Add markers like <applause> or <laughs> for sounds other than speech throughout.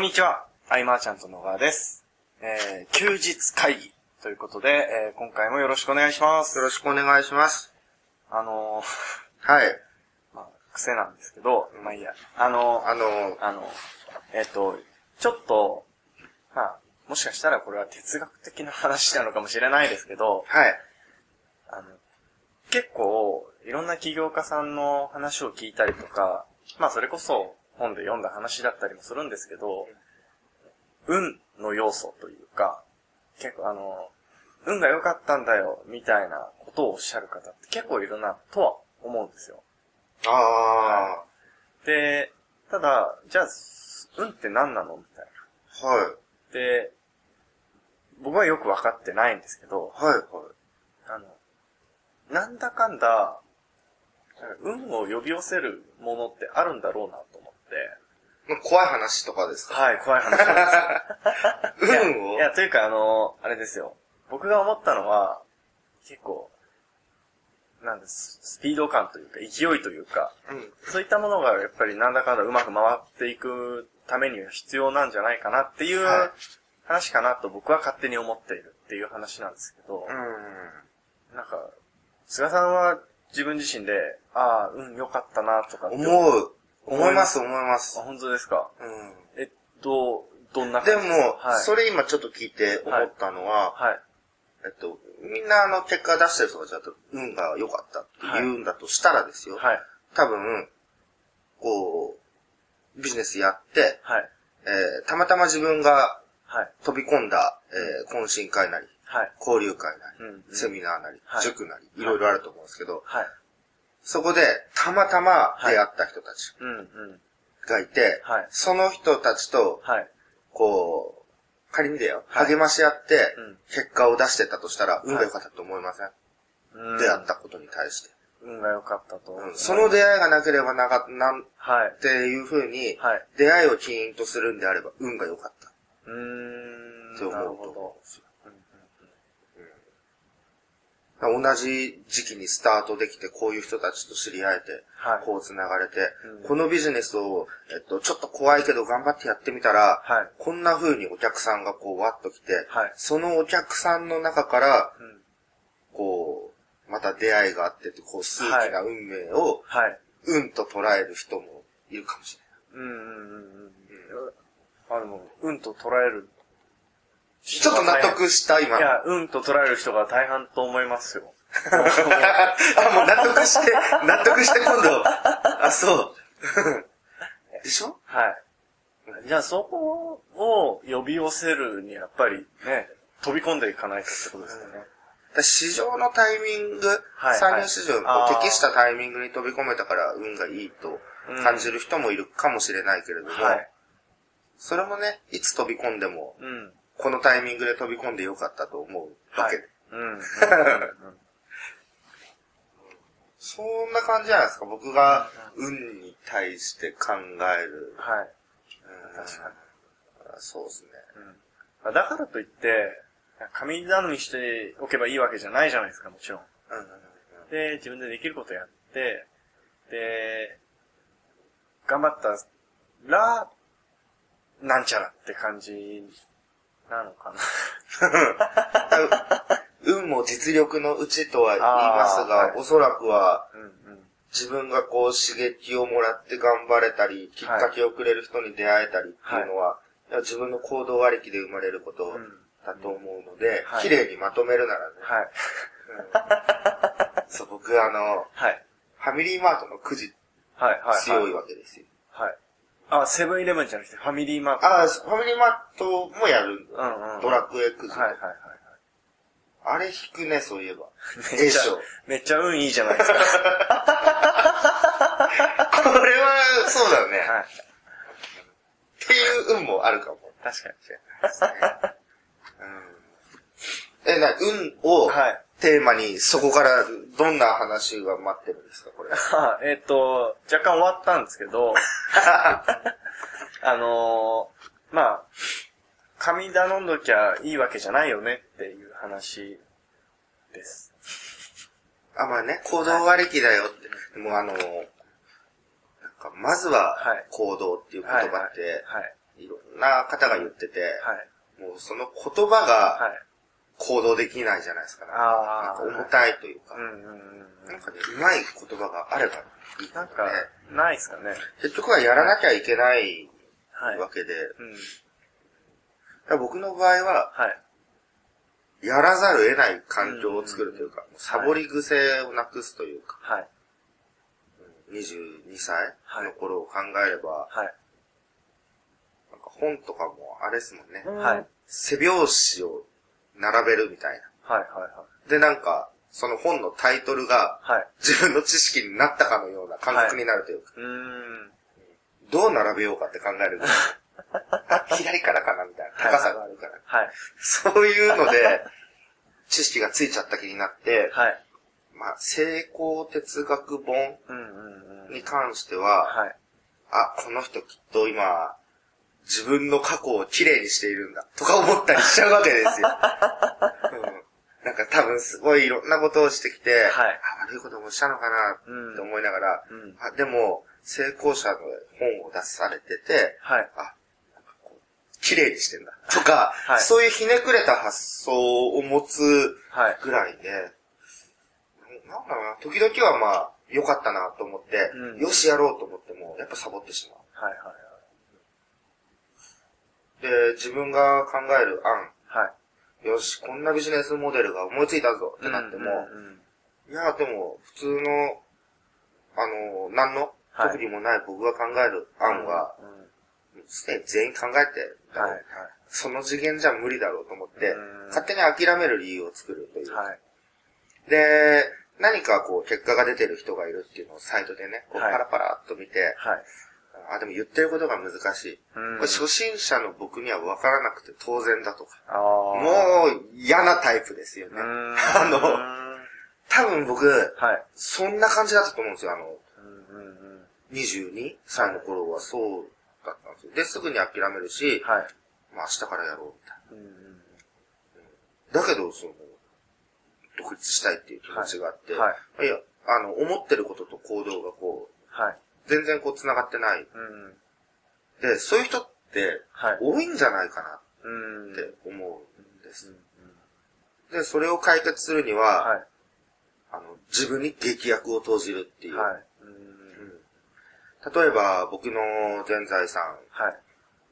こんにちは。アイマーちゃんと野川です。えー、休日会議ということで、えー、今回もよろしくお願いします。よろしくお願いします。あのはい。ー、<laughs> まあ、癖なんですけど、まあいいや。あのー、あの、あの、えっ、と、ちょっと、まあ、もしかしたらこれは哲学的な話なのかもしれないですけど、はい。あの、結構、いろんな起業家さんの話を聞いたりとか、まあそれこそ本で読んだ話だったりもするんですけど、運の要素というか、結構あの、運が良かったんだよ、みたいなことをおっしゃる方って結構いるな、とは思うんですよ。あで、ただ、じゃあ、運って何なのみたいあ、はい。な。で、僕はよくわかってないんですけど、はい、はい。あの、なんだかんだ、運を呼び寄せるものってあるんだろうな怖い話とかですか？はい、怖い話なんですよ。運 <laughs> をいや、いやというかあの、あれですよ。僕が思ったのは、結構、なんです、スピード感というか、勢いというか、うん。そういったものがやっぱりなんだかんだうまく回っていくためには必要なんじゃないかなっていうはい話かなと僕は勝手に思っているっていう話なんですけど、うなんか、菅さんは自分自身で、ああ、うん、良かったなとかってん。思う。思います、思いますあ、。本当ですか？うん。えっと、どんなで感じ？すかも、はい、それ今ちょっと聞いて思ったのは、はい。えっと、みんなあの結果出してる人がちゃんと運が良かったって言うんだとしたらですよ。はい。多分、こう、ビジネスやって、はい。えーたまたま自分がはい。飛び込んだ、えー懇親会なり、はい。交流会なり、うんうんセミナーなり、はい塾なり、いろいろあると思うんですけど、はい。そこでたまたま出会った人たち。がいて、はいその人たちと、はい。こう、仮にだよ、はい励まし合ってうん、結果を出してたとしたら、運が良かったと思いません、うん出会ったことに対して、運が良かったと。うんその出会いがなければなかった、なんはい。ていう風に、はい。出会いを起因とするんであれば、運が良かったうーん。って思うと思うんどで。すよ。うんうん同じ時期にスタートできて、こういう人たちと知り合えて、はいこう繋がれて、うんこのビジネスを、えっと、ちょっと怖いけど頑張ってやってみたら、はい。こんな風にお客さんがこう、わっと来て、はいそのお客さんの中から、うん。こう、また出会いがあってこう、数奇な運命を、はい。運と捉える人もいるかもしうんうんうんうん。あの、運と捉える。ちょっと納得した、今の。いや、運と捉える人が大半と思いますよ。<laughs> あ、もう納得して、納得して今度。あ、そう。<laughs> でしょ？はい。じゃあそこを呼び寄せるにやっぱりね、飛び込んでいかないとってことですよね。市場のタイミング、はい参入市場あーの適したタイミングに飛び込めたから運がいいと感じる人もいるかもしれないけれども、はい。それもね、いつ飛び込んでも、うん。このタイミングで飛び込んでよかったと思うわけで。そんな感じじゃないですか、僕が運に対して考える。はい。うん確かに。そうですね。うん。だからといって、神頼みしておけばいいわけじゃないじゃないですか、もちろんで、自分でできることやって、で、頑張ったら、なんちゃらって感じなのかな。運も実力のうちとは言いますが、はいおそらくはうんうん。自分がこう刺激をもらって頑張れたり、きっかけをくれる人に出会えたりっていうのは、いや自分の行動ありきで生まれることうんだと思うのではい、綺麗にまとめるならね、はい。そう僕あの、はい。ファミリーマートのくじはい。はい。強いわけですよ。はい。あ、セブンイレブンじゃなくてファミリーマート。ああ、ファミリーマートもやる。うんうん。ドラクエくじ。はいはいはいあれ引くね、そういえば。はい。めっちゃめっちゃ運いいじゃないですか。<laughs> これは、そうだね。はい。っていう運もあるかも。確かに。え、な、運をはい。テーマに、そこからどんな話が待ってるんですか、これ。あ <laughs> えっ、と、若干終わったんですけど、<laughs> あのーまあ、神頼んどきゃいいわけじゃないよねっていう話です。あ、まあね、行動割り機だよって。でもあの、なんか、まずははい、行動っていう言葉って、はい。いろんな方が言ってて、はい。もうその言葉がはい。行動できないじゃないですか。なんああ。か重たいというか、うんうんうん。なんかね、うまい言葉があればいいなんかないっすかね。結局はやらなきゃいけないはい。わけで、うん。だから僕の場合は、はい。やらざるを得ない環境を作るというか、サボり癖をなくすというか、はい。22歳の頃を考えれば、はい。なんか本とかもあれですもんね。はい。背表紙を並べるみたいな。はい。はい。で、なんか、その本のタイトルがはい。自分の知識になったかのような感覚になるというか、うーん。どう並べようかって考える <laughs> 左からかなみたいな高さがあるから。はい。そういうので、知識がついちゃった気になって、はい。まあ、成功哲学本うんうんうん。に関しては、はい。あ、この人きっと今、自分の過去をきれいにしているんだ、とか思ったりしちゃうわけですよ。<laughs> うんなんか多分すごいいろんなことをしてきて、はいあ悪いこともしたのかなうんって思いながら、うんあでも、成功者の本を出されてて、はい。あ、綺麗にしてんだ。とか、はいそういうひねくれた発想を持つはい。ぐらいで、なんだろうな、時々はまあ、良かったなと思って、うんよしやろうと思っても、やっぱサボってしまう。はい。はい。で、自分が考える案、はい。よし、こんなビジネスモデルが思いついたぞってなっても、うんうんいや、でも、普通の、あの、何のはい特技もない僕が考える案は、うんすでに全員考えてたはい。はい。その次元じゃ無理だろうと思ってうん、勝手に諦める理由を作るという。はい。で、何かこう、結果が出てる人がいるっていうのをサイトでね、こうはいパラパラっと見て、はい。あ、でも言ってることが難しい。うんこれ初心者の僕には分からなくて当然だとか。もう嫌なタイプですよね。あのうん多分僕、はい。そんな感じだったと思うんですよ。あの、うんうんうん22歳の頃はそうだったんですよ。で、すぐに諦めるし、はい。まあ明日からやろうみたいな。だけど、その、独立したいっていう気持ちがあって、はいや、あの、思ってることと行動が。全然こう繋がってない。うん。で、そういう人ってはい。多いんじゃないかなうん。って思うんですうん。で、それを解決するには、はい。あの、自分に劇薬を投じるっていう。はい。例えば、僕の全財産はい。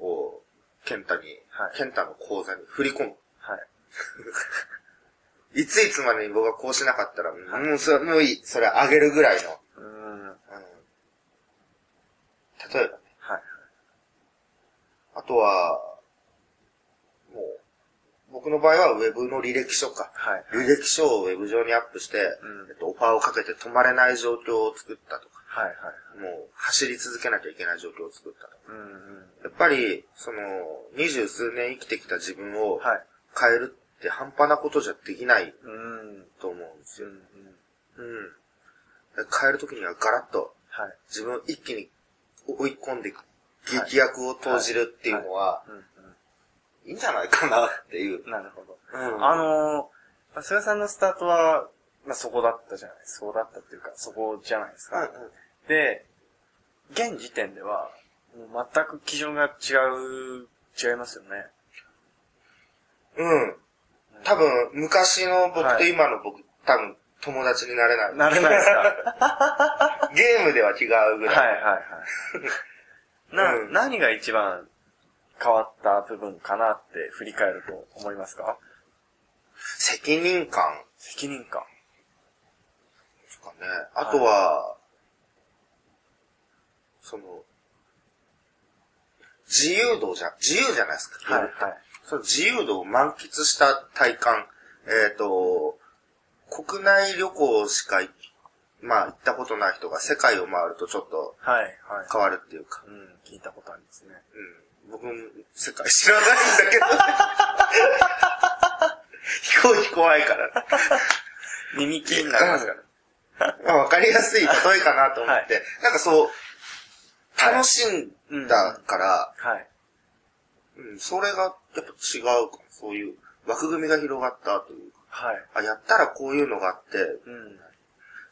を、ケンタに、はいケンタの口座に振り込む。はい。<laughs> いついつまでに僕がこうしなかったら、もうそれ、もういい。それあげるぐらいの。うん。うん例えばね。はい。あとは、もう、僕の場合はウェブの履歴書か。はい。履歴書をウェブ上にアップして、うんえっと、オファーをかけて止まれない状況を作ったとか、はい。はい。もう走り続けなきゃいけない状況を作ったとか。うんうん。やっぱり、その、二十数年生きてきた自分をはい。変えるって半端なことじゃできないうん。と思うんですよ。うん。うん。で変えるときにはガラッとはい。自分を一気に追い込んで劇薬を投じるっていうのは、うん。いいんじゃないかなっていうう。ん。<laughs> なるほど。うんあのー、菅さんのスタートは、まあ、そこだったじゃないですか。そうだったっていうか、そこじゃないですか。で、現時点では、もう全く基準が違う、違いますよね。うん。うん。多分、昔の僕はいと今の僕、多分、友達になれない。なれないですか？<laughs> ゲームでは違うぐらい。はいはいはい。な、うん何が一番変わった部分かなって振り返ると思いますか？責任感責任感。ですかね。あとは、その、自由度じゃ、自由じゃないですか。はいはい。その自由度を満喫した体感。えっ、と、国内旅行しかい、まあ行ったことない人が世界を回るとちょっとはいはい。変わるっていうか。うん、聞いたことありますね。うん。僕も世界知らないんだけど。<laughs> 飛行機怖いから。耳気になりますから。まあ、わかりやすい例えかなと思って、なんかそう、楽しんだから、はい。うん、それがやっぱ違うかも。そういう枠組みが広がったというか。はい。あ、やったらこういうのがあって、うん。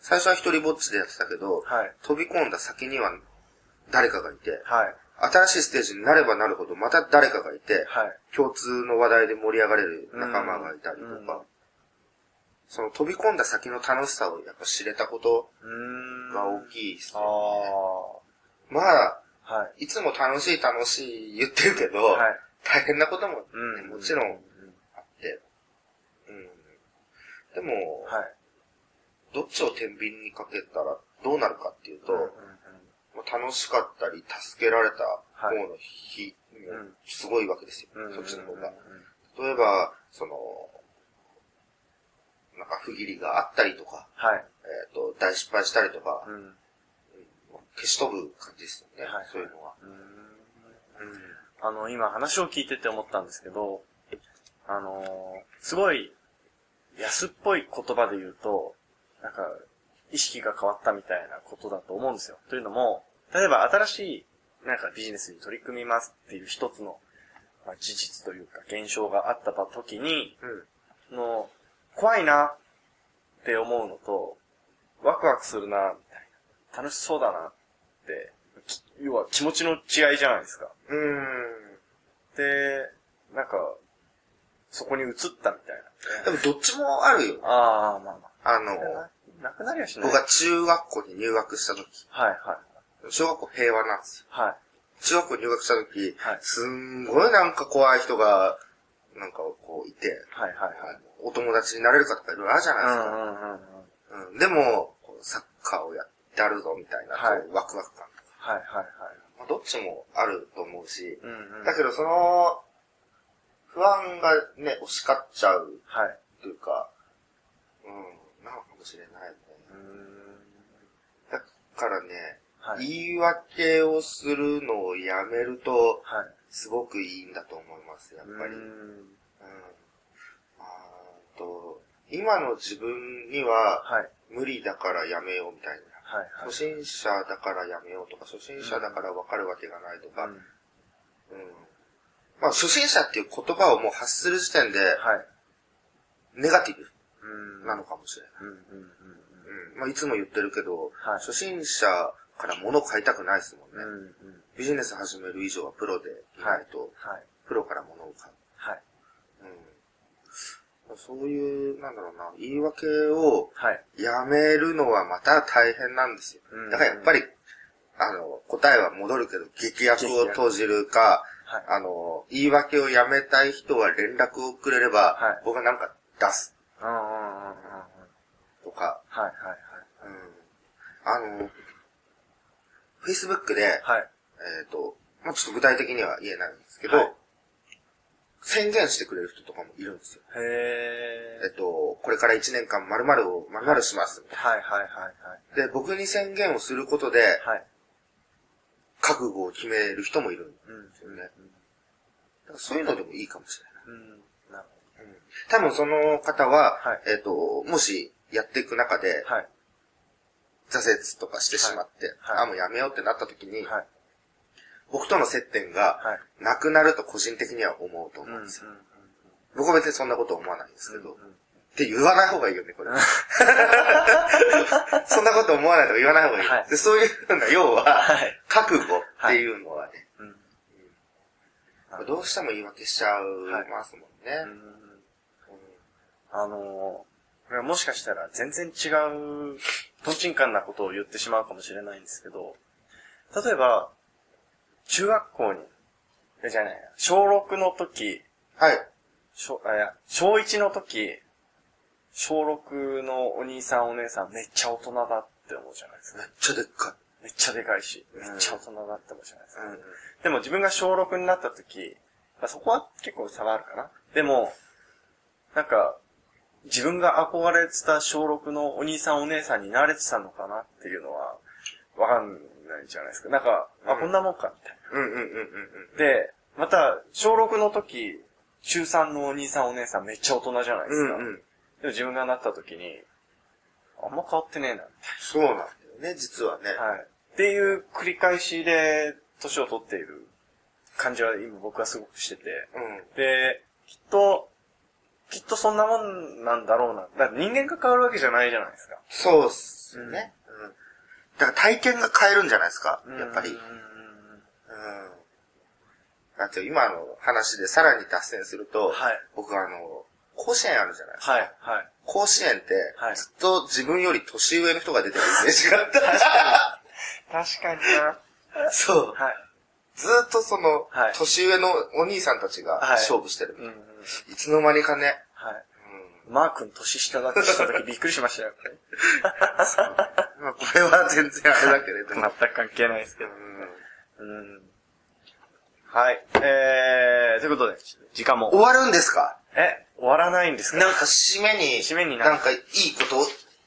最初は一人ぼっちでやってたけど、はい。飛び込んだ先には誰かがいて、はい。新しいステージになればなるほど、また誰かがいて、はい。共通の話題で盛り上がれる仲間がいたりとうんか、その飛び込んだ先の楽しさをやっぱ知れたこと。が大きいですあね。あ。まあ、はい。いつも楽しい楽しい言ってるけど、はい。大変なことも、ねうん。もちろんうあって、うん。でも、はい。どっちを天秤にかけたらどうなるかっていうと、うんうんまあ楽しかったり、助けられた方はいの日、んすごいわけですよ、うん。そっちの方が。うん例えば、その、なんか不義理があったりとか、はい。えっ、と、大失敗したりとか、うん。消し飛ぶ感じですよね、はいそういうのは。あの、今話を聞いてて思ったんですけど、あのーすごい安っぽい言葉で言うと、なんか、意識が変わったみたいなことだと思うんですよ。というのも、例えば新しい、なんかビジネスに取り組みますっていう一つの、まあ、事実というか現象があった時に、うん。の、怖いなって思うのと、ワクワクするな、みたいな。楽しそうだなって、き要は気持ちの違いじゃないですか。うーん。で、なんか、そこに移ったみたいでもどっちもあるよ。な。ああ、まあまあの、あ。なくなりはしない。僕が中学校に入学した時、はいはい。小学校平和なんですよ。はい。中学校入学した時、はいすんごいなんか怖い人が、なんかこういて、はいはいはい。お友達になれるかとかいろいろあるじゃないですか。うんうんうんうん。うんでも、サッカーをやってあるぞみたいな、はいワクワク感。はいはいはい。まあ、どっちもあると思うし、うんうん。だけどその、不安がね、押し勝っちゃうはい。というか、うん、なのかもしれないね。だからね、はい。言い訳をするのをやめると、はい。すごくいいんだと思います、やっぱり。ううん。んあーと、今の自分にははい。無理だからやめようみたいな。はいはい。初心者だからやめようとか、初心者だから分かるわけがないとか、うんうん。まあ、初心者っていう言葉をもう発する時点で、はい。ネガティブうん。なのかもしれない。まあ、いつも言ってるけど、はい初心者から物を買いたくないですもんね。うん。うんうん。ビジネス始める以上はプロでいないと、はい。プロから物を買う。はい。うん。そういう、なんだろうな、言い訳をはい。やめるのはまた大変なんですよ。うんだからやっぱり、あの、答えは戻るけど、劇薬を閉じるか、はい。あの、言い訳をやめたい人は連絡をくれれば、はい僕はなんか出すうんうんうんうんうん。とか、はいはいうん。あの、Facebook で、はい。はい。えっ、と、まあちょっと具体的には言えないんですけど、はい宣言してくれる人とかもいるんですよ。へー。えっと、これから1年間〇〇を〇〇します。はいはいはいはい。で、僕に宣言をすることで、はい。覚悟を決める人もいるんでうん。すよね。だからそういうのでもいいかもしれない。うん。なる多分その方は、はいえっ、と、もしやっていく中でほど。はい。挫折とかしてしまって、はいはいあ、もうやめようってなった時に、はい。僕との接点がはい。なくなると個人的には思うと思うんですよ。僕は別にそんなこと思わないんですけど、って言わない方がいいよね、これ。<laughs> そんなこと思わないとか言わない方がいい。はいでそういうふうな、要は、はい。覚悟っていうのはね、うん。どうしても言い訳しちゃいますもんね。うんあのー、もしかしたら全然違う、トンチンカンなことを言ってしまうかもしれないんですけど、例えば、中学校に、えじゃない、小6の時、はい。小、あ、いや、小1の時、小6のお兄さんお姉さんめっちゃ大人だって思うじゃないですか。めっちゃでっかめっちゃでかいし、うんめっちゃ大人だって思うじゃないですか。い。うんでも自分が小6になった時、まあ、そこは結構差はあるかな。でも、なんか、自分が憧れてた小6のお兄さんお姉さんになれてたのかなっていうのは、わかんないじゃないですか。なんか、あ、うんこんなもんか、みたいうんうんうんうんうん。な。で、また、小6の時、中3のお兄さんお姉さんめっちゃ大人じゃないですか。うんうん。でも自分がなった時に、あんま変わってねえな、みそうなんだよね、実はね。はい。っていう繰り返しで、年を取っている感じは今僕はすごくしてて。うん。で、きっと、きっとそんなもんなんだろうな。だって人間が変わるわけじゃないじゃないですか。そうっすよね。うん。だから体験が変えるんじゃないですか、やっぱり。うんうん。うん。あと今の話でさらに脱線すると、はい僕あの、甲子園あるじゃないですか。はい、はい。甲子園ってはい、ずっと自分より年上の人が出てるイメージがあった。<laughs> 確かにな。そう。はい。ずっとその、はい年上のお兄さんたちがはい勝負してる。うん、うん。いつの間にかね。はい。うんマー君年下だってした時びっくりしましたよ。まあ、これは全然あれだけれども。<laughs> 全く関係ないですけど。うんうん。はい。えー、ということで、時間も。終わるんですか？え、終わらないんですか？なんか締めに、締めにななんかいいことを、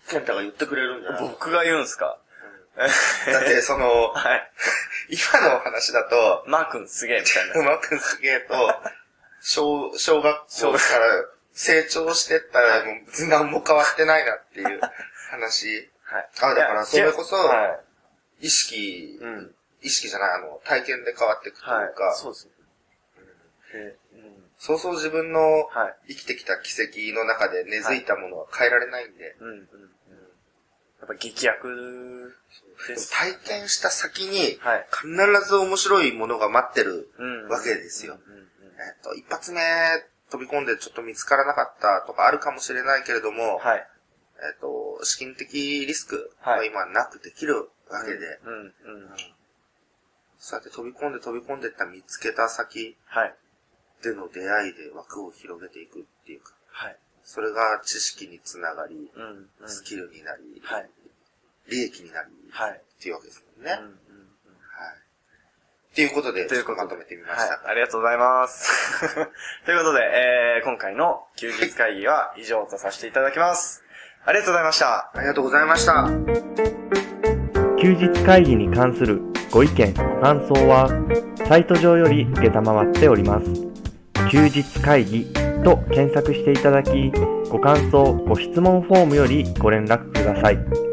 ケンタが言ってくれるんじゃない？僕が言うんすか？だって、その、はい。今の話だと、マー君すげえみたいな。マー君すげえと、小、小学校から成長してったら、もう別に何も変わってないなっていう話。はい。あだからそれこそは意識い。、うん。意識じゃない、あの、体験で変わっていくというか、はい。そうですね。でうん。そうそう自分のはい。生きてきた奇跡の中で根付いたものは変えられないんで、うん、うん、うん。やっぱ劇薬です。体験した先に、はい。必ず面白いものが待ってるうん。わけですよ。えっと、一発目飛び込んでちょっと見つからなかったとかあるかもしれないけれども、はい。えっと、資金的リスクははい今なくできるわけで、うん、うん。そうやって飛び込んで飛び込んでった見つけた先はい。での出会いで枠を広げていくっていうか、はい。それが知識につながり、うん、うん。スキルになり、はい。利益になり、はい。っていうわけですもんね。うん、うん。はい。っていうことで、ということでちょっとまとめてみました。はい。ありがとうございます。<laughs> ということで、えー、今回の休日会議は以上とさせていただきます。ありがとうございました。ありがとうございました。休日会議に関するご意見、ご感想は、サイト上より受けたまわっております。休日会議と検索していただき、ご感想、ご質問フォームよりご連絡ください。